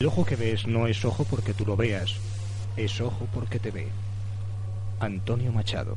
El ojo que ves no es ojo porque tú lo veas, es ojo porque te ve. Antonio Machado.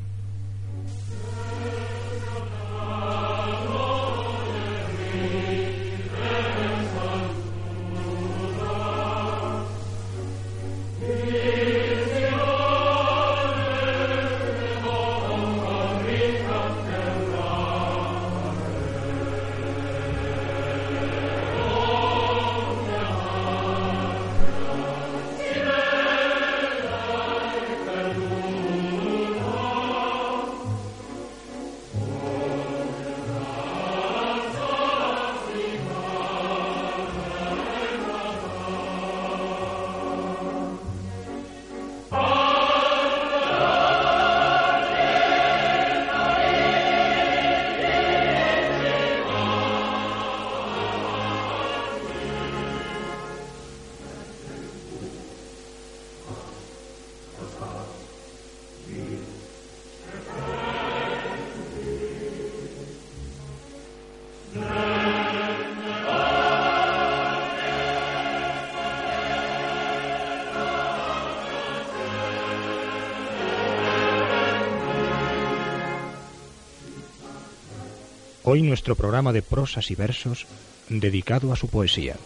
Hoy nuestro programa de prosas y versos dedicado a su poesía.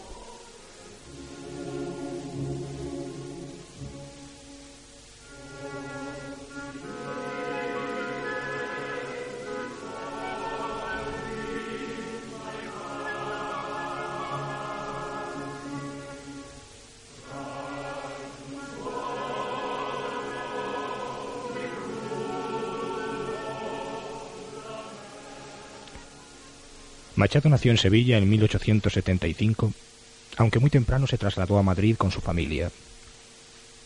Machado nació en Sevilla en 1875, aunque muy temprano se trasladó a Madrid con su familia.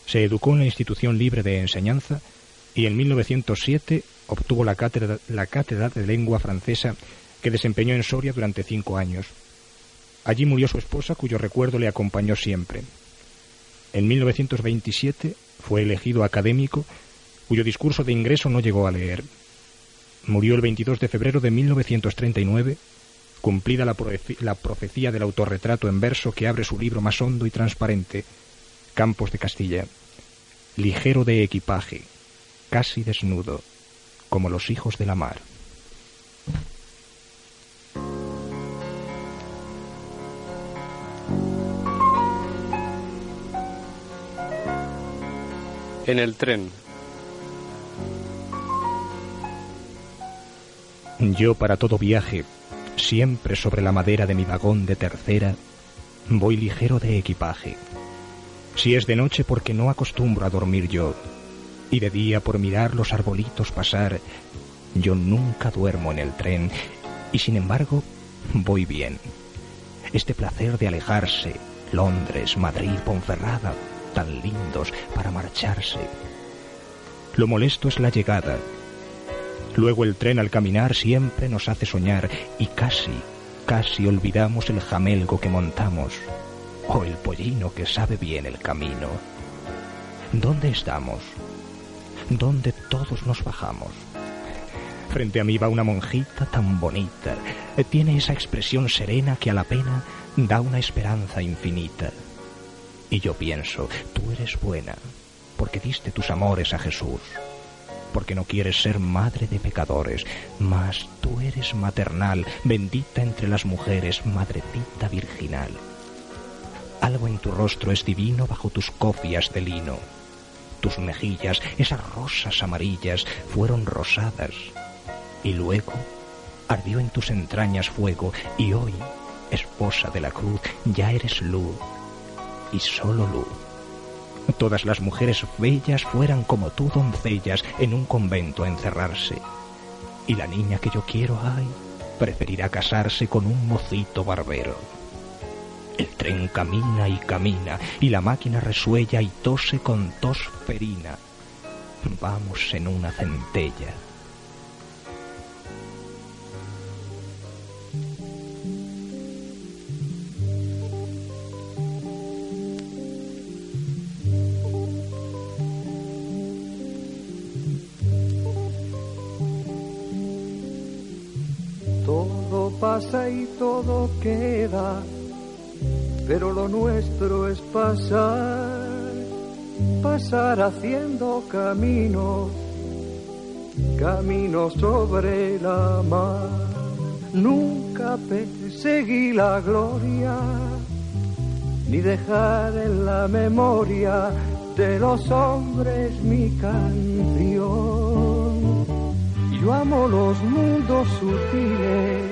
Se educó en la institución libre de enseñanza y en 1907 obtuvo la cátedra, de lengua francesa que desempeñó en Soria durante cinco años. Allí murió su esposa, cuyo recuerdo le acompañó siempre. En 1927 fue elegido académico, cuyo discurso de ingreso no llegó a leer. Murió el 22 de febrero de 1939 cumplida la, profecía del autorretrato en verso que abre su libro más hondo y transparente, Campos de Castilla, ligero de equipaje, casi desnudo, como los hijos de la mar. En el tren. Yo para todo viaje Siempre sobre la madera de mi vagón de tercera voy ligero de equipaje. Si es de noche porque no acostumbro a dormir yo, y de día por mirar los arbolitos pasar, yo nunca duermo en el tren, y sin embargo voy bien. Este placer de alejarse, Londres, Madrid, Ponferrada, tan lindos para marcharse. Lo molesto es la llegada, Luego el tren al caminar siempre nos hace soñar y casi, casi olvidamos el jamelgo que montamos o el pollino que sabe bien el camino. ¿Dónde estamos? ¿Dónde todos nos bajamos? Frente a mí va una monjita tan bonita. Tiene esa expresión serena que a la pena da una esperanza infinita. Y yo pienso, tú eres buena, porque diste tus amores a Jesús porque no quieres ser madre de pecadores, mas tú eres maternal, bendita entre las mujeres, madrecita virginal. Algo en tu rostro es divino bajo tus cofias de lino. Tus mejillas, esas rosas amarillas, fueron rosadas. Y luego ardió en tus entrañas fuego, y hoy, esposa de la cruz, ya eres luz, y solo luz todas las mujeres bellas fueran como tú doncellas en un convento a encerrarse. Y la niña que yo quiero, ay, preferirá casarse con un mocito barbero. El tren camina y camina, y la máquina resuella y tose con tos ferina. Vamos en una centella. Todo queda pero lo nuestro es pasar, pasar haciendo caminos, caminos sobre la mar. Nunca perseguí la gloria, ni dejar en la memoria de los hombres mi canción. Yo amo los mundos sutiles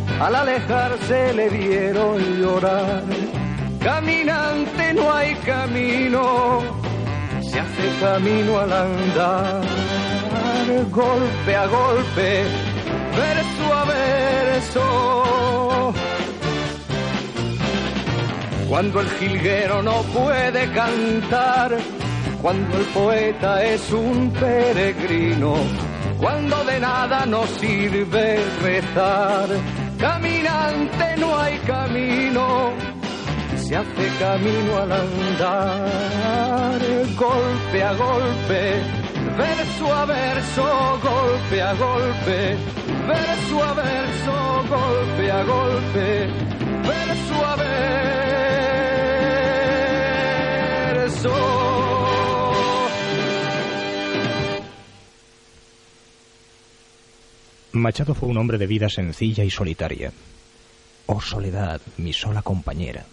al alejarse le vieron llorar. Caminante no hay camino, se hace camino al andar, golpe a golpe, verso a verso. Cuando el jilguero no puede cantar, cuando el poeta es un peregrino, cuando de nada nos sirve rezar Caminante no hay camino, se hace camino al andar, golpe a golpe, verso a verso, golpe a golpe, verso a verso, golpe a golpe, verso a verso. Machado fue un hombre de vida sencilla y solitaria. Oh soledad, mi sola compañera,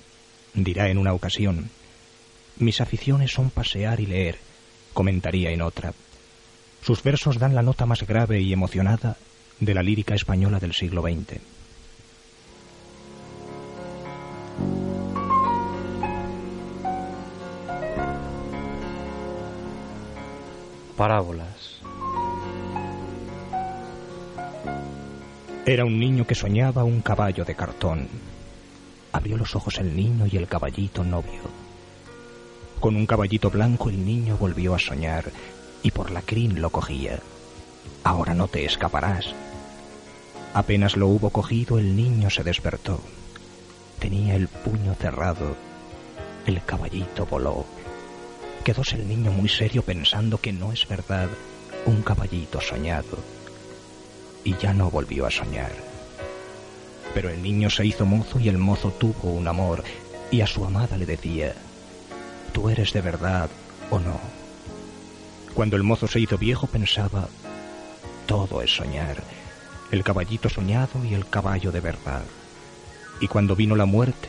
dirá en una ocasión. Mis aficiones son pasear y leer, comentaría en otra. Sus versos dan la nota más grave y emocionada de la lírica española del siglo XX. Parábolas Era un niño que soñaba un caballo de cartón. Abrió los ojos el niño y el caballito no vio. Con un caballito blanco el niño volvió a soñar y por la crin lo cogía. Ahora no te escaparás. Apenas lo hubo cogido el niño se despertó. Tenía el puño cerrado. El caballito voló. Quedóse el niño muy serio pensando que no es verdad un caballito soñado y ya no volvió a soñar. Pero el niño se hizo mozo y el mozo tuvo un amor y a su amada le decía, ¿tú eres de verdad o no? Cuando el mozo se hizo viejo pensaba, todo es soñar, el caballito soñado y el caballo de verdad. Y cuando vino la muerte,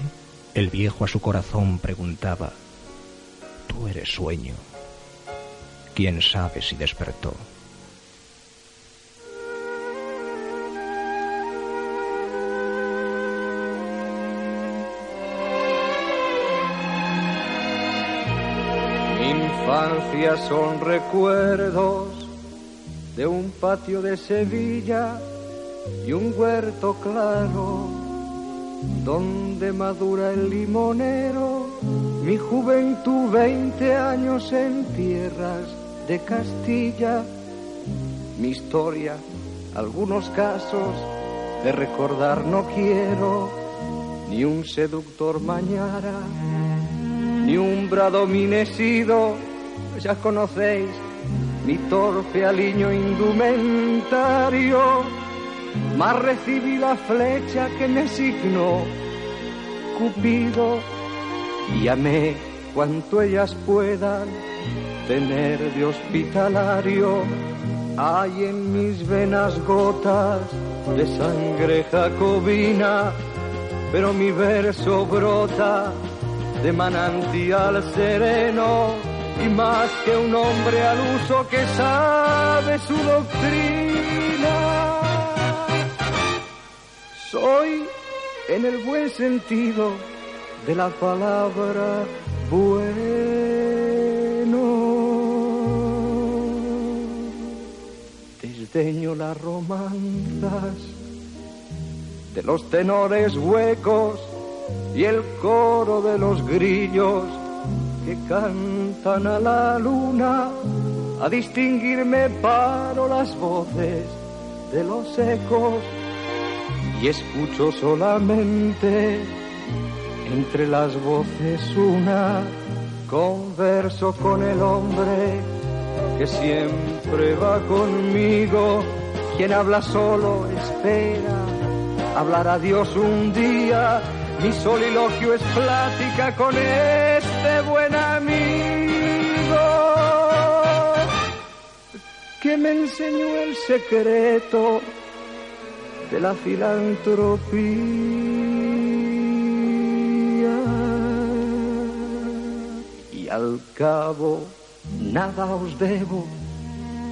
el viejo a su corazón preguntaba, ¿tú eres sueño? ¿Quién sabe si despertó? Infancia son recuerdos de un patio de Sevilla y un huerto claro donde madura el limonero, mi juventud veinte años en tierras de Castilla, mi historia, algunos casos de recordar no quiero, ni un seductor mañara, ni un bradominesido, ya conocéis mi torpe aliño indumentario, más recibí la flecha que me signó Cupido y amé cuanto ellas puedan tener de hospitalario. Hay en mis venas gotas de sangre jacobina, pero mi verso brota de manantial sereno y más que un hombre al uso que sabe su doctrina. Soy, en el buen sentido de la palabra, bueno. Desdeño las romanzas de los tenores huecos y el coro de los grillos que cantan a la luna. A distinguirme paro las voces de los ecos y escucho solamente entre las voces una converso con el hombre que siempre va conmigo quien habla solo espera hablar a Dios un día mi soliloquio es plática con este buen amigo que me enseñó el secreto de la filantropía. Y al cabo, nada os debo,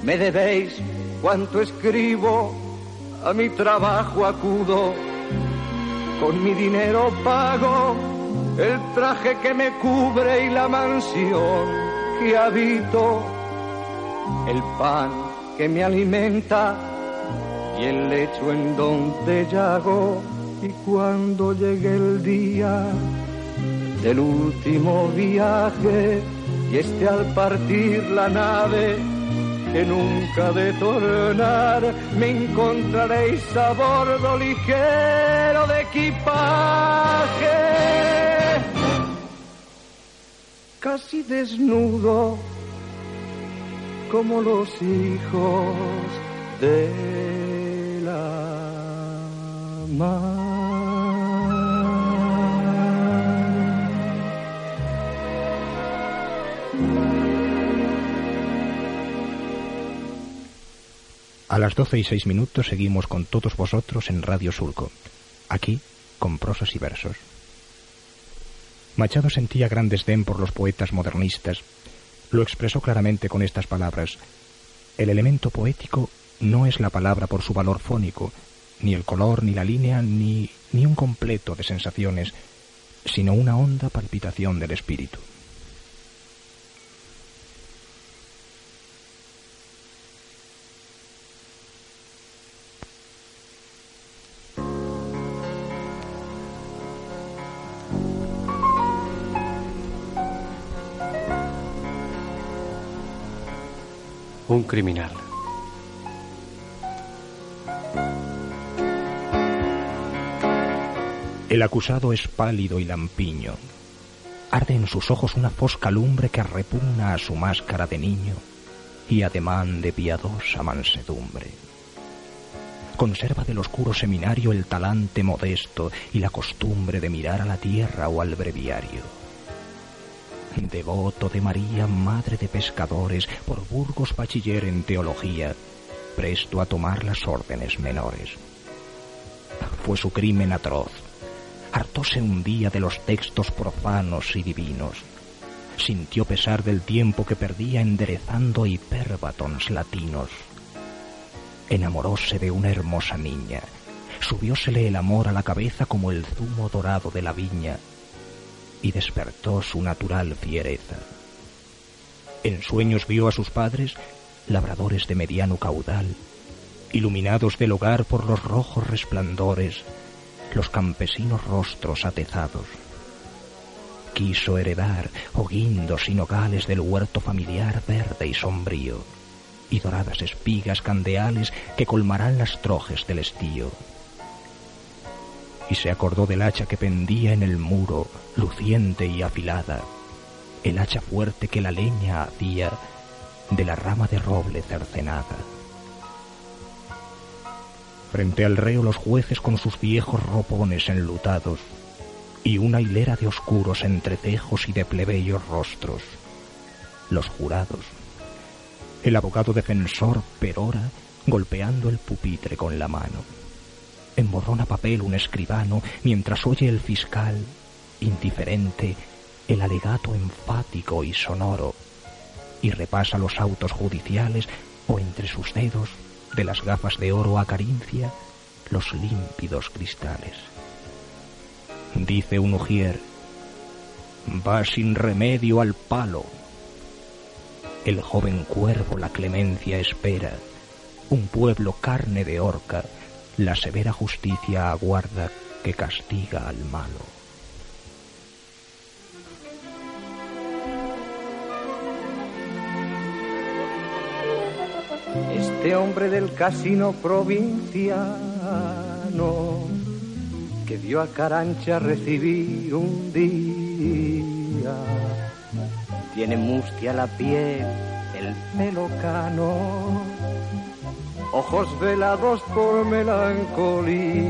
me debéis cuanto escribo, a mi trabajo acudo, con mi dinero pago el traje que me cubre y la mansión que habito, el pan que me alimenta y el lecho en donde llago y cuando llegue el día del último viaje y esté al partir la nave que nunca de tornar me encontraréis a bordo ligero de equipaje casi desnudo como los hijos de la mar. A las doce y seis minutos seguimos con todos vosotros en Radio Surco, aquí con prosas y versos. Machado sentía gran desdén por los poetas modernistas. Lo expresó claramente con estas palabras. El elemento poético no es la palabra por su valor fónico, ni el color, ni la línea, ni, ni un completo de sensaciones, sino una honda palpitación del espíritu. Un criminal. El acusado es pálido y lampiño. Arde en sus ojos una fosca lumbre que repugna a su máscara de niño y ademán de piadosa mansedumbre. Conserva del oscuro seminario el talante modesto y la costumbre de mirar a la tierra o al breviario. Devoto de María, madre de pescadores, por Burgos bachiller en teología, presto a tomar las órdenes menores. Fue su crimen atroz. Hartóse un día de los textos profanos y divinos. Sintió pesar del tiempo que perdía enderezando hipérbatons latinos. Enamoróse de una hermosa niña. Subiósele el amor a la cabeza como el zumo dorado de la viña y despertó su natural fiereza. En sueños vio a sus padres, labradores de mediano caudal, iluminados del hogar por los rojos resplandores, los campesinos rostros atezados. Quiso heredar hoguindos y nogales del huerto familiar verde y sombrío, y doradas espigas candeales que colmarán las trojes del estío. Y se acordó del hacha que pendía en el muro, luciente y afilada, el hacha fuerte que la leña hacía de la rama de roble cercenada. Frente al reo los jueces con sus viejos ropones enlutados y una hilera de oscuros entrecejos y de plebeyos rostros. Los jurados. El abogado defensor perora golpeando el pupitre con la mano. Emborrona papel un escribano mientras oye el fiscal, indiferente, el alegato enfático y sonoro y repasa los autos judiciales o entre sus dedos de las gafas de oro acaricia los límpidos cristales. Dice un ujier, va sin remedio al palo. El joven cuervo la clemencia espera, un pueblo carne de horca, la severa justicia aguarda que castiga al malo. este hombre del casino provinciano que vio a Carancha recibir un día. Tiene mustia la piel, el pelo cano, ojos velados por melancolía.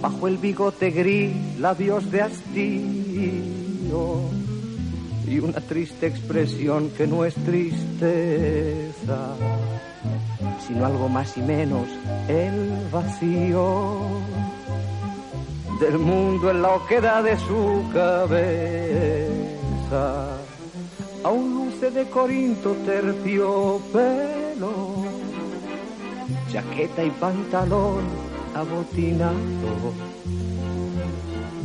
Bajo el bigote gris, labios de hastío y una triste expresión que no es tristeza, sino algo más y menos el vacío del mundo en la oquedad de su cabeza. Aún luce de Corinto terciopelo, chaqueta y pantalón abotinado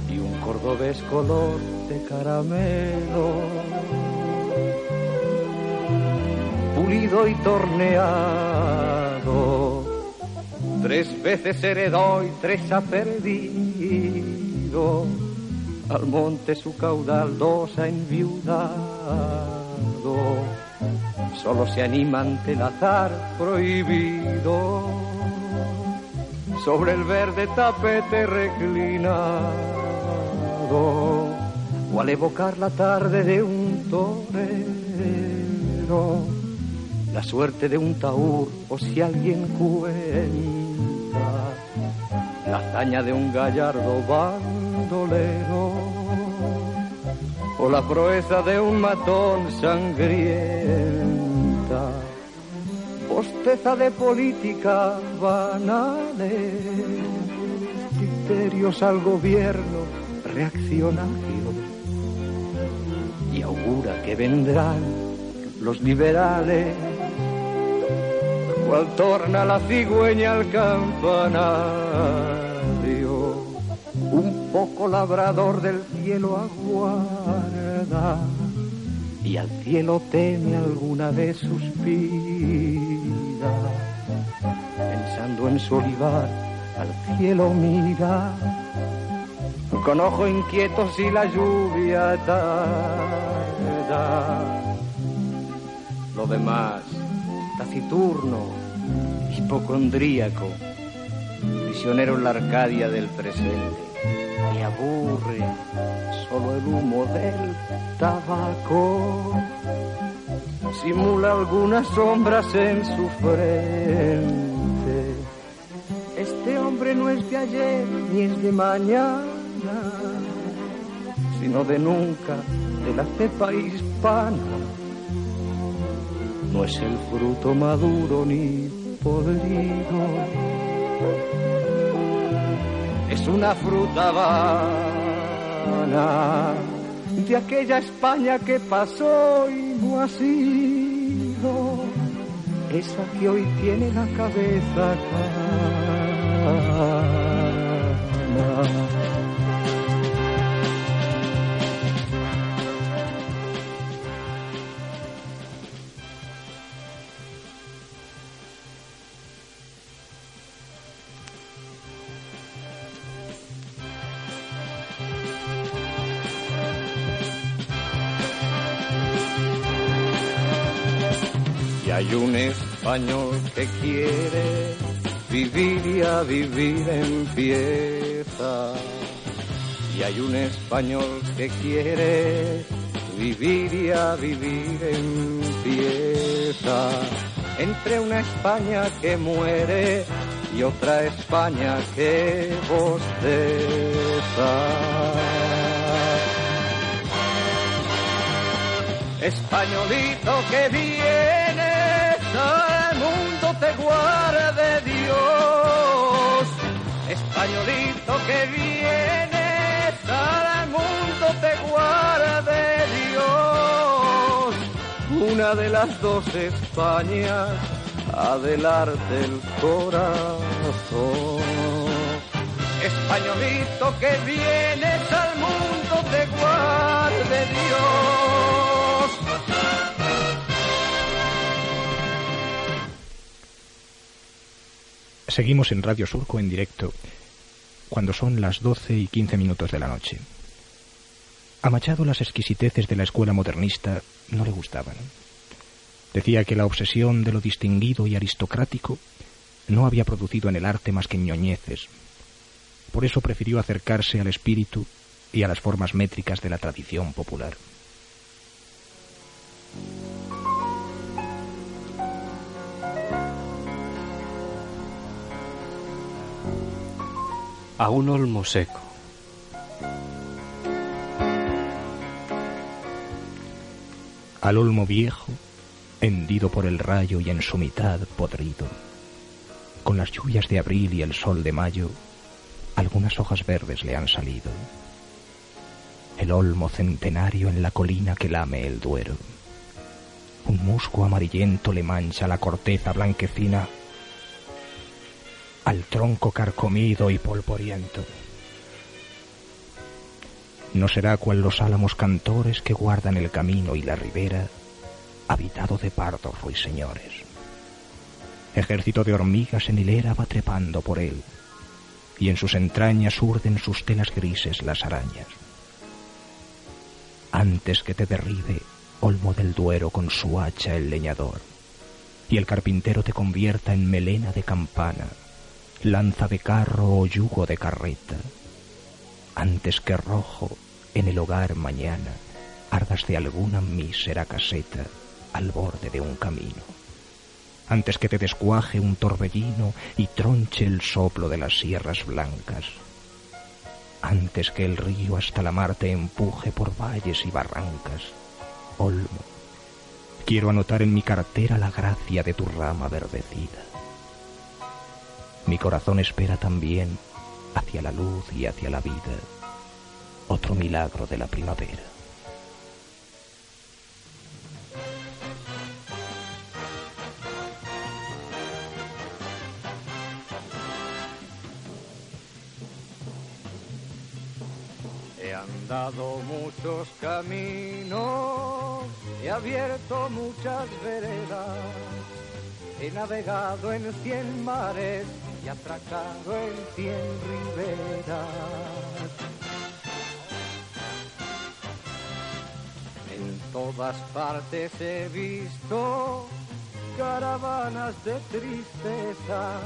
y un cordobés color de caramelo, pulido y torneado. Tres veces heredó y tres ha perdido. Al monte su caudal dos ha enviudado. Solo se anima ante el azar prohibido. Sobre el verde tapete reclinado. O al evocar la tarde de un torero, la suerte de un taur, o si alguien cuenta la hazaña de un gallardo bandolero, o la proeza de un matón sangrienta, posteza de política banales, criterios al gobierno reaccionarios y augura que vendrán los liberales, cual torna la cigüeña al campanario, poco labrador del cielo aguarda y al cielo teme alguna vez suspira, pensando en su olivar al cielo mira con ojo inquieto si la lluvia tarda. Lo demás, taciturno, hipocondríaco, prisionero en la Arcadia del presente, y aburre solo el humo del tabaco. Simula algunas sombras en su frente. Este hombre no es de ayer ni es de mañana sino de nunca, de la cepa hispana. No es el fruto maduro ni podrido, es una fruta vana de aquella España que pasó y no ha sido. Esa que hoy tiene la cabeza hay un español que quiere vivir y a vivir empieza. Y hay un español que quiere vivir y a vivir empieza. Entre una España que muere y otra España que bosteza. Españolito que al mundo te guarde Dios. Españolito que vienes al mundo te guarde Dios. Una de las dos Españas adelante el corazón. Españolito que vienes al mundo te guarde Dios. Seguimos en Radio Surco en directo cuando son las 12 y 15 minutos de la noche. A Machado las exquisiteces de la escuela modernista no le gustaban. Decía que la obsesión de lo distinguido y aristocrático no había producido en el arte más que ñoñeces. Por eso prefirió acercarse al espíritu y a las formas métricas de la tradición popular. A un olmo seco. Al olmo viejo hendido por el rayo y en su mitad podrido. Con las lluvias de abril y el sol de mayo, algunas hojas verdes le han salido. El olmo centenario en la colina que lame el duero. Un musgo amarillento le mancha la corteza blanquecina al tronco carcomido y polvoriento. No será cual los álamos cantores que guardan el camino y la ribera, habitado de pardos ruiseñores. Ejército de hormigas en hilera va trepando por él, y en sus entrañas urden sus telas grises las arañas. Antes que te derribe, olmo del duero con su hacha el leñador, y el carpintero te convierta en melena de campana, lanza de carro o yugo de carreta, antes que rojo en el hogar mañana ardas de alguna mísera caseta, al borde de un camino. Antes que te descuaje un torbellino y tronche el soplo de las sierras blancas. Antes que el río hasta la mar te empuje por valles y barrancas. Olmo, quiero anotar en mi cartera la gracia de tu rama verdecida. Mi corazón espera también hacia la luz y hacia la vida otro milagro de la primavera. dado muchos caminos, he abierto muchas veredas, he navegado en cien mares y atracado en cien riberas. En todas partes he visto caravanas de tristeza,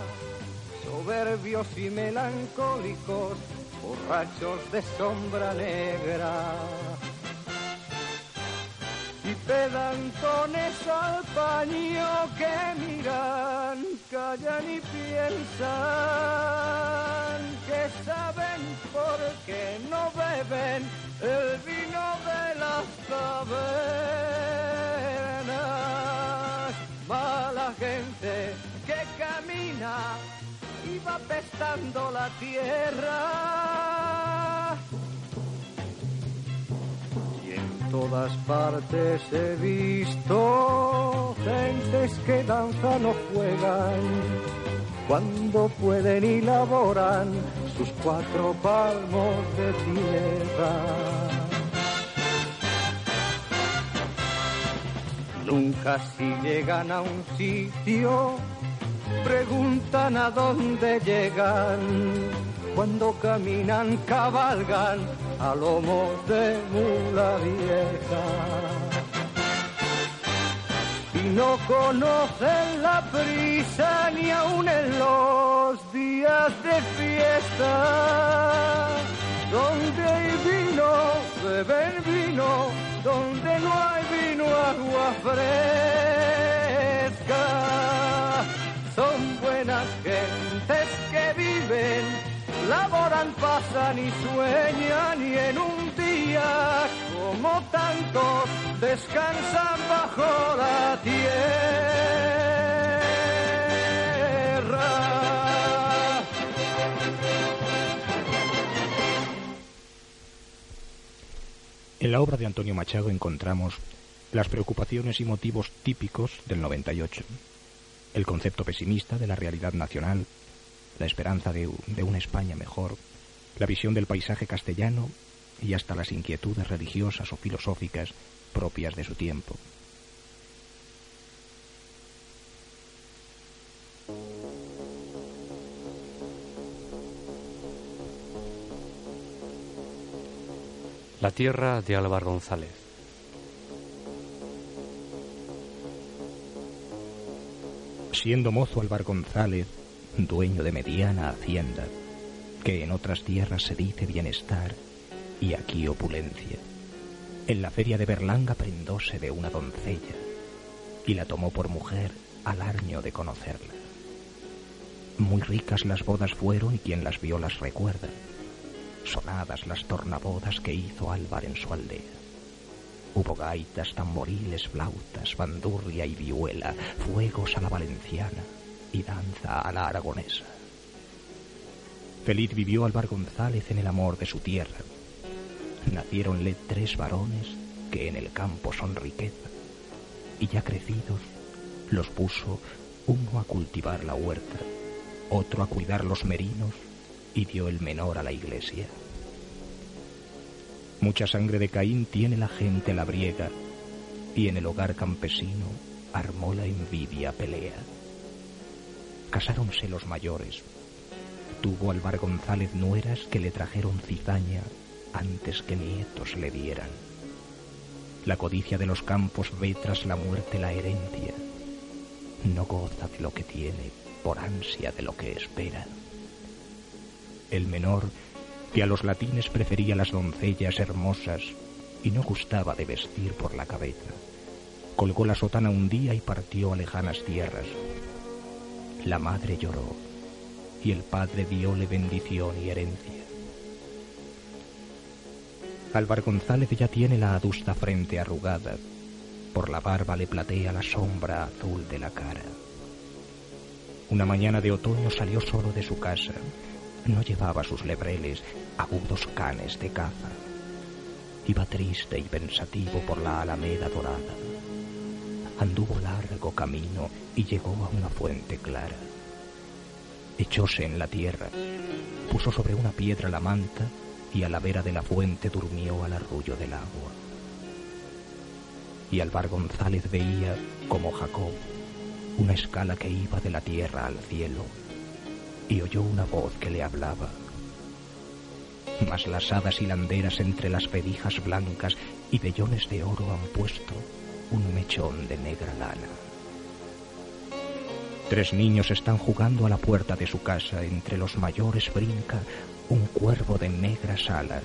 soberbios y melancólicos borrachos de sombra negra y pedantones al paño que miran, callan y piensan que saben por qué no beben el vino de las tabernas. Mala gente que camina iba pestando la tierra. Todas partes he visto. Gentes que danzan o juegan. Cuando pueden y laboran sus cuatro palmos de tierra. Nunca si llegan a un sitio preguntan a dónde llegan, cuando caminan, cabalgan a lomos de mula vieja. Y no conocen la prisa ni aun en los días de fiesta. Donde hay vino, beben vino, donde no hay vino, agua fresca. Son buenas gentes que viven, laboran, pasan y sueñan y en un día como tantos descansan bajo la tierra. En la obra de Antonio Machado encontramos las preocupaciones y motivos típicos del 98, el concepto pesimista de la realidad nacional, la esperanza de, de una España mejor, la visión del paisaje castellano y hasta las inquietudes religiosas o filosóficas propias de su tiempo. La tierra de Álvaro González. Siendo mozo Álvar González, dueño de mediana hacienda, que en otras tierras se dice bienestar y aquí opulencia, en la feria de Berlanga prendóse de una doncella y la tomó por mujer al año de conocerla. Muy ricas las bodas fueron y quien las vio las recuerda, sonadas las tornabodas que hizo Álvar en su aldea. Hubo gaitas, tamboriles, flautas, bandurria y vihuela, fuegos a la valenciana y danza a la aragonesa. Feliz vivió Álvar González en el amor de su tierra. Naciéronle tres varones que en el campo son riqueza, y ya crecidos los puso uno a cultivar la huerta, otro a cuidar los merinos y dio el menor a la iglesia. Mucha sangre de Caín tiene la gente labriega, y en el hogar campesino armó la envidia pelea. Casáronse los mayores. Tuvo Álvar González nueras que le trajeron cizaña antes que nietos le dieran. La codicia de los campos ve tras la muerte la herencia. No goza de lo que tiene por ansia de lo que espera. El menor, que a los latines prefería las doncellas hermosas y no gustaba de vestir por la cabeza, colgó la sotana un día y partió a lejanas tierras. La madre lloró y el padre diole bendición y herencia. Álvar González ya tiene la adusta frente arrugada, por la barba le platea la sombra azul de la cara. Una mañana de otoño salió solo de su casa. No llevaba sus lebreles, agudos canes de caza. Iba triste y pensativo por la alameda dorada. Anduvo largo camino y llegó a una fuente clara. Echóse en la tierra, puso sobre una piedra la manta y a la vera de la fuente durmió al arrullo del agua. Y Alvar González veía, como Jacob, una escala que iba de la tierra al cielo, y oyó una voz que le hablaba. Mas las hadas hilanderas entre las pedijas blancas y vellones de oro han puesto un mechón de negra lana. Tres niños están jugando a la puerta de su casa. Entre los mayores brinca un cuervo de negras alas.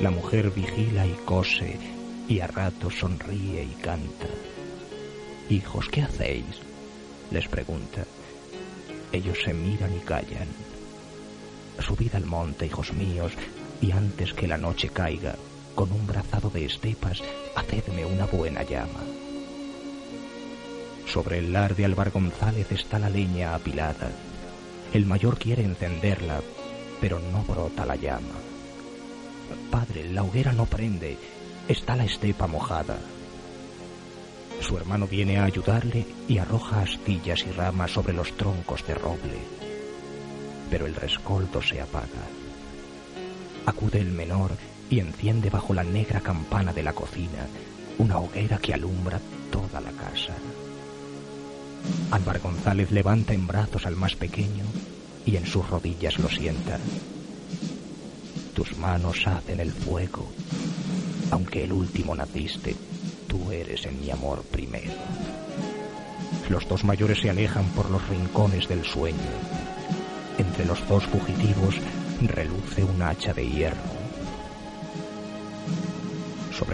La mujer vigila y cose y a rato sonríe y canta. Hijos, ¿qué hacéis? les pregunta. Ellos se miran y callan. Subid al monte, hijos míos, y antes que la noche caiga, con un brazado de estepas, hacedme una buena llama. Sobre el lar de Alvar González está la leña apilada. El mayor quiere encenderla, pero no brota la llama. Padre, la hoguera no prende, está la estepa mojada. Su hermano viene a ayudarle y arroja astillas y ramas sobre los troncos de roble. Pero el rescoldo se apaga. Acude el menor y enciende bajo la negra campana de la cocina una hoguera que alumbra toda la casa. Álvar González levanta en brazos al más pequeño y en sus rodillas lo sienta. Tus manos hacen el fuego, aunque el último naciste, tú eres en mi amor primero. Los dos mayores se alejan por los rincones del sueño. Entre los dos fugitivos reluce un hacha de hierro.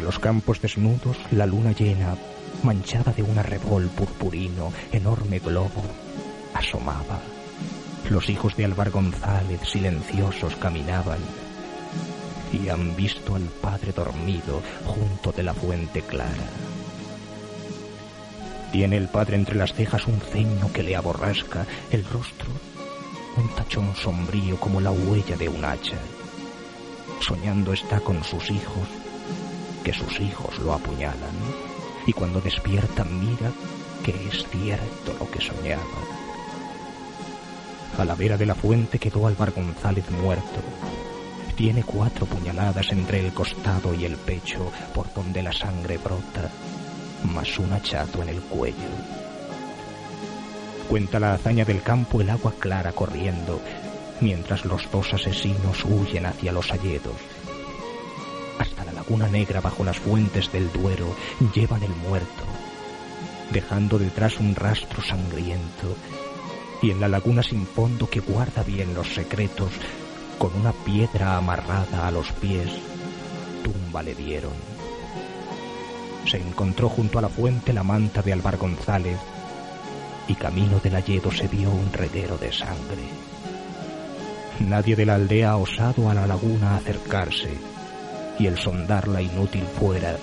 Los campos desnudos, la luna llena, manchada de un arrebol purpurino, enorme globo, asomaba. Los hijos de Álvar González silenciosos caminaban y han visto al padre dormido junto de la fuente clara. Tiene el padre entre las cejas un ceño que le aborrasca, el rostro un tachón sombrío como la huella de un hacha. Soñando está con sus hijos, que sus hijos lo apuñalan, y cuando despierta mira que es cierto lo que soñaba. A la vera de la fuente quedó Álvar González muerto. Tiene cuatro puñaladas entre el costado y el pecho, por donde la sangre brota, más un hachazo en el cuello. Cuenta la hazaña del campo el agua clara corriendo, mientras los dos asesinos huyen hacia los alledos. Laguna negra bajo las fuentes del Duero llevan el muerto, dejando detrás un rastro sangriento, y en la laguna sin fondo que guarda bien los secretos, con una piedra amarrada a los pies, tumba le dieron. Se encontró junto a la fuente la manta de Alvar González, y camino del alledo se vio un reguero de sangre. Nadie de la aldea ha osado a la laguna acercarse, y el sondarla inútil fuera,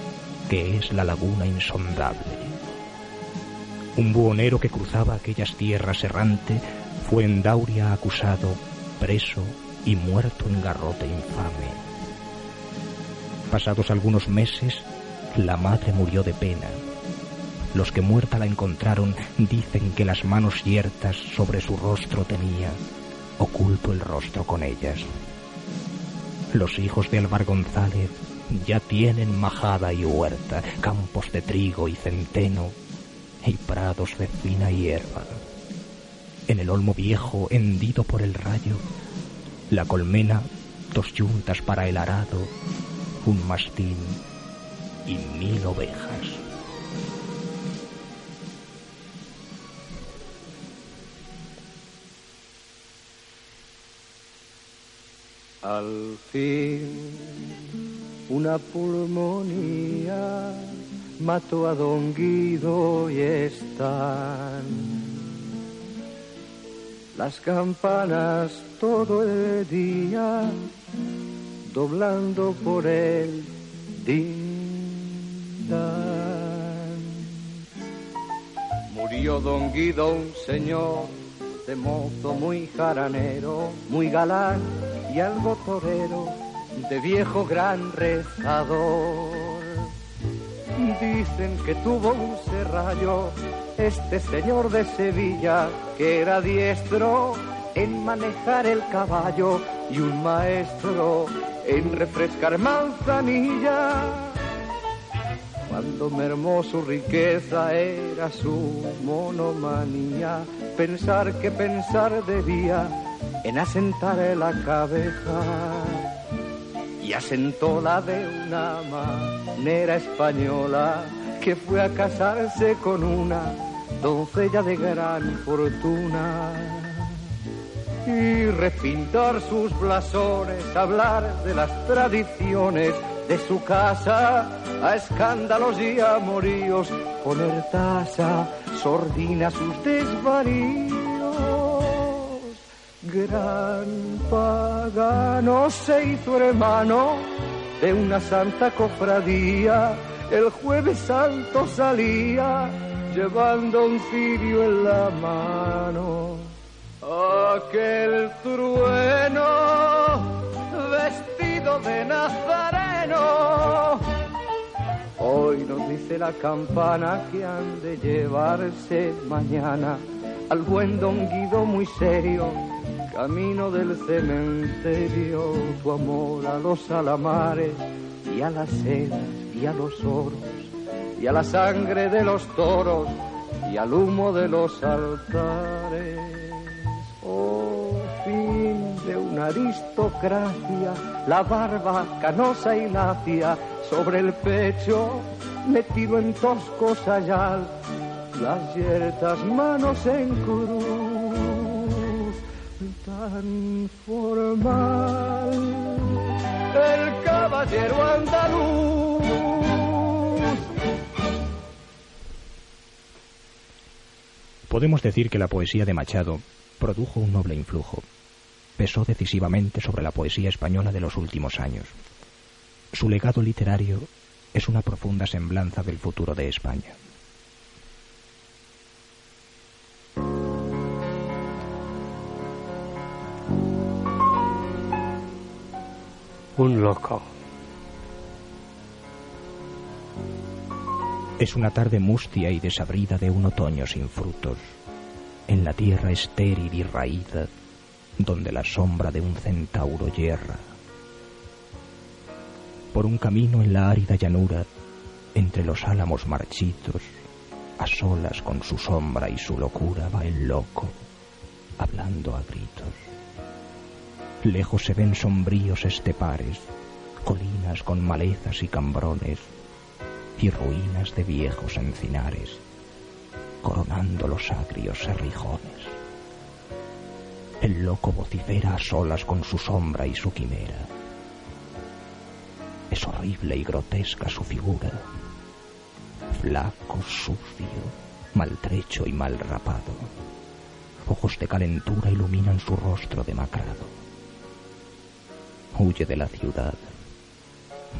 que es la laguna insondable. Un buhonero que cruzaba aquellas tierras errante fue en Dauria acusado, preso y muerto en garrote infame. Pasados algunos meses, la madre murió de pena los que muerta la encontraron dicen que las manos yertas sobre su rostro tenía, oculto el rostro con ellas. Los hijos de Álvar González ya tienen majada y huerta, campos de trigo y centeno y prados de fina hierba. En el olmo viejo, hendido por el rayo, la colmena, dos yuntas para el arado, un mastín y mil ovejas. Al fin, una pulmonía mató a Don Guido y están las campanas todo el día doblando por el. Murió Don Guido, un señor de mozo muy jaranero, muy galán y algo torero, de viejo gran rezador. Dicen que tuvo un serrallo este señor de Sevilla, que era diestro en manejar el caballo y un maestro en refrescar manzanilla. Cuando mermó su riqueza era su monomanía, pensar que pensar debía en asentar la cabeza. Y asentó la de una manera española que fue a casarse con una doncella de gran fortuna. Y repintar sus blasones, hablar de las tradiciones de su casa a escándalos y amoríos, poner tasa sordina sus desvaríos Gran pagano se hizo hermano de una santa cofradía. El jueves santo salía llevando un cirio en la mano. Aquel trueno vestido de nazareno. Hoy nos dice la campana que han de llevarse mañana al buen don Guido muy serio camino del cementerio, tu amor a los alamares y a las sedas y a los oros y a la sangre de los toros y al humo de los altares. Oh, una aristocracia, la barba canosa y lacia, sobre el pecho metido en tosco sayal, las yertas manos en cruz, tan formal, el caballero andaluz. Podemos decir que la poesía de Machado produjo un noble influjo. Pesó decisivamente sobre la poesía española de los últimos años. Su legado literario es una profunda semblanza del futuro de España. Un loco. Es una tarde mustia y desabrida de un otoño sin frutos, en la tierra estéril y raída, donde la sombra de un centauro yerra. Por un camino en la árida llanura, entre los álamos marchitos, a solas con su sombra y su locura va el loco, hablando a gritos. Lejos se ven sombríos estepares, colinas con malezas y cambrones, y ruinas de viejos encinares, coronando los agrios serrijones. El loco vocifera a solas con su sombra y su quimera. Es horrible y grotesca su figura, flaco, sucio, maltrecho y mal rapado. Ojos de calentura iluminan su rostro demacrado. Huye de la ciudad,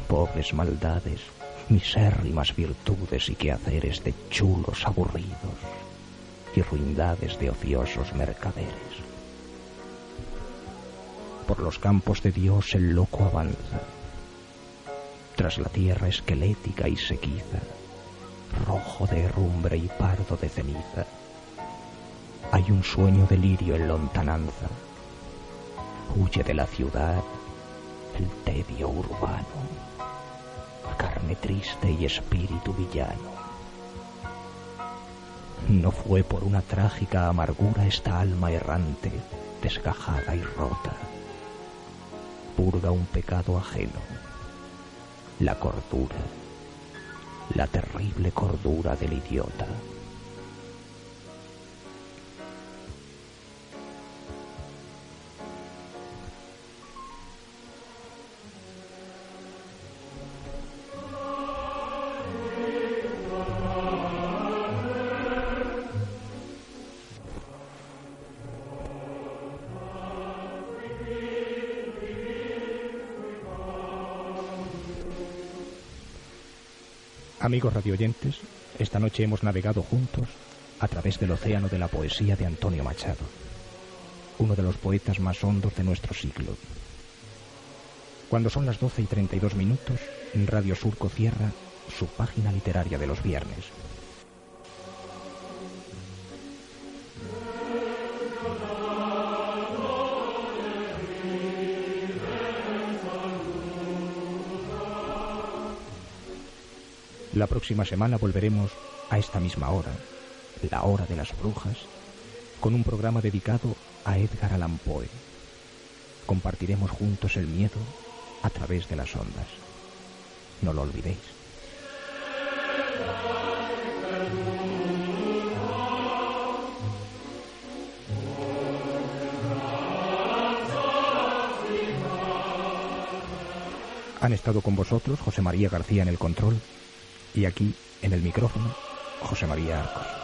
pobres maldades, misérrimas virtudes y quehaceres de chulos aburridos y ruindades de ociosos mercaderes. Por los campos de Dios el loco avanza, tras la tierra esquelética y sequiza, rojo de herrumbre y pardo de ceniza. Hay un sueño de lirio en lontananza. Huye de la ciudad el tedio urbano carne triste y espíritu villano. No fue por una trágica amargura esta alma errante, desgajada y rota. Purga un pecado ajeno, la cordura, la terrible cordura del idiota. Amigos radioyentes, esta noche hemos navegado juntos a través del océano de la poesía de Antonio Machado, uno de los poetas más hondos de nuestro siglo. Cuando son las 12 y 32 minutos, Radio Surco cierra su página literaria de los viernes. La próxima semana volveremos a esta misma hora, la hora de las brujas, con un programa dedicado a Edgar Allan Poe. Compartiremos juntos el miedo a través de las ondas. No lo olvidéis. Han estado con vosotros José María García en el control y aquí, en el micrófono, José María Arcos.